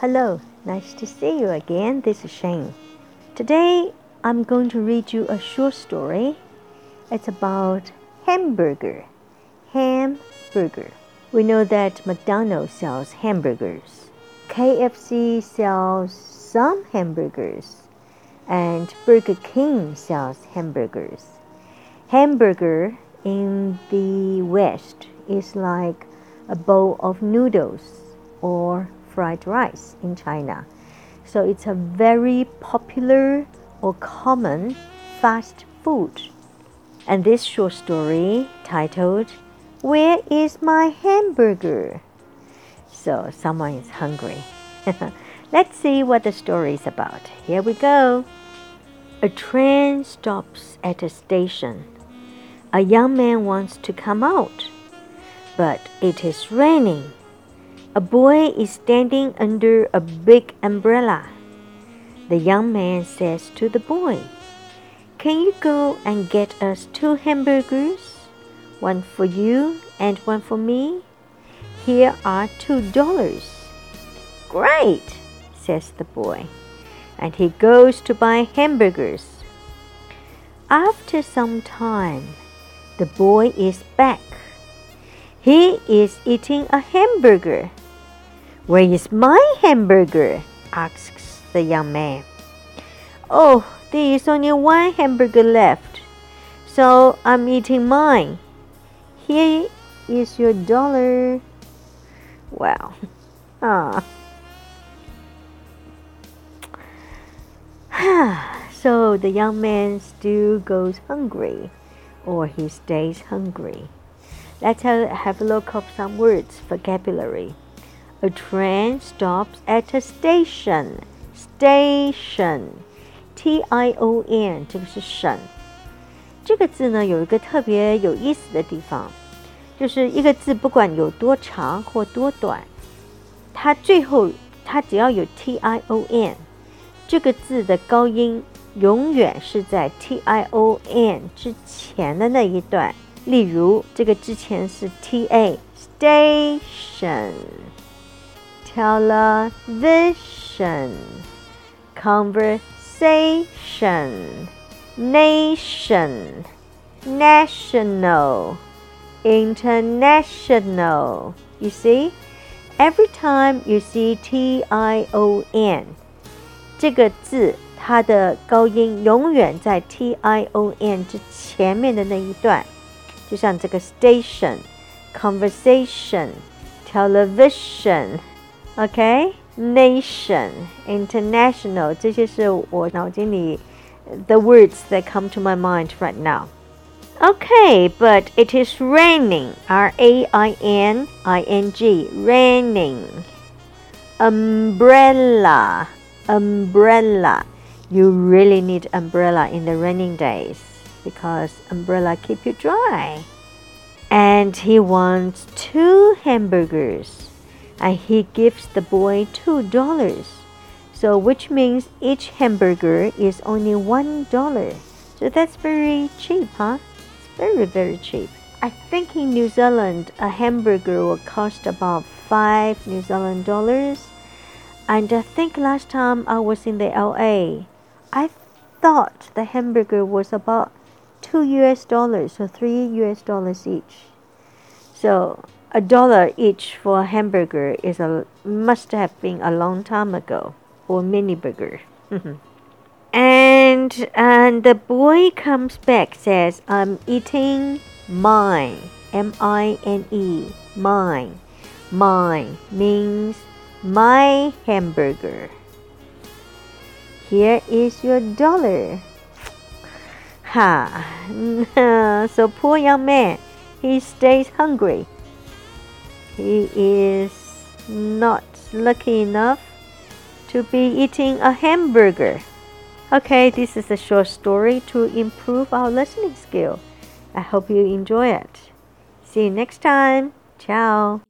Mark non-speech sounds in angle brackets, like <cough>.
Hello, nice to see you again. This is Shane. Today I'm going to read you a short story. It's about hamburger. Hamburger. We know that McDonald's sells hamburgers. KFC sells some hamburgers. And Burger King sells hamburgers. Hamburger in the West is like a bowl of noodles or fried rice in China. So it's a very popular or common fast food. And this short story titled Where is my hamburger? So someone is hungry. <laughs> Let's see what the story is about. Here we go. A train stops at a station. A young man wants to come out, but it is raining. A boy is standing under a big umbrella. The young man says to the boy, Can you go and get us two hamburgers? One for you and one for me? Here are two dollars. Great, says the boy, and he goes to buy hamburgers. After some time, the boy is back. He is eating a hamburger. Where is my hamburger? asks the young man. Oh, there is only one hamburger left, so I'm eating mine. Here is your dollar. Wow. <laughs> Ah. <sighs> so the young man still goes hungry, or he stays hungry. Let's have a look at some words, vocabulary. A train stops at a station. Station, T I O N，这个是省。这个字呢有一个特别有意思的地方，就是一个字不管有多长或多短，它最后它只要有 T I O N，这个字的高音永远是在 T I O N 之前的那一段。例如，这个之前是 T A station。television, conversation, nation, national, international. You see, every time you see T I O N 这个字，它的高音永远在 T I O N 之前面的那一段，就像这个 station、conversation、television。 Okay, nation, international. 这些是我脑筋里 the words that come to my mind right now. Okay, but it is raining. R A I N I N G. Raining. Umbrella. Umbrella. You really need umbrella in the raining days because umbrella keep you dry. And he wants two hamburgers and he gives the boy two dollars. So, which means each hamburger is only one dollar. So that's very cheap, huh? It's very, very cheap. I think in New Zealand, a hamburger will cost about five New Zealand dollars. And I think last time I was in the LA, I thought the hamburger was about two US dollars or three US dollars each. So a dollar each for a hamburger is a must have been a long time ago, or mini burger. <laughs> and and the boy comes back says, "I'm eating mine." M I N E. Mine. Mine means my hamburger. Here is your dollar. Ha! <laughs> so poor young man, he stays hungry he is not lucky enough to be eating a hamburger. Okay, this is a short story to improve our listening skill. I hope you enjoy it. See you next time. Ciao.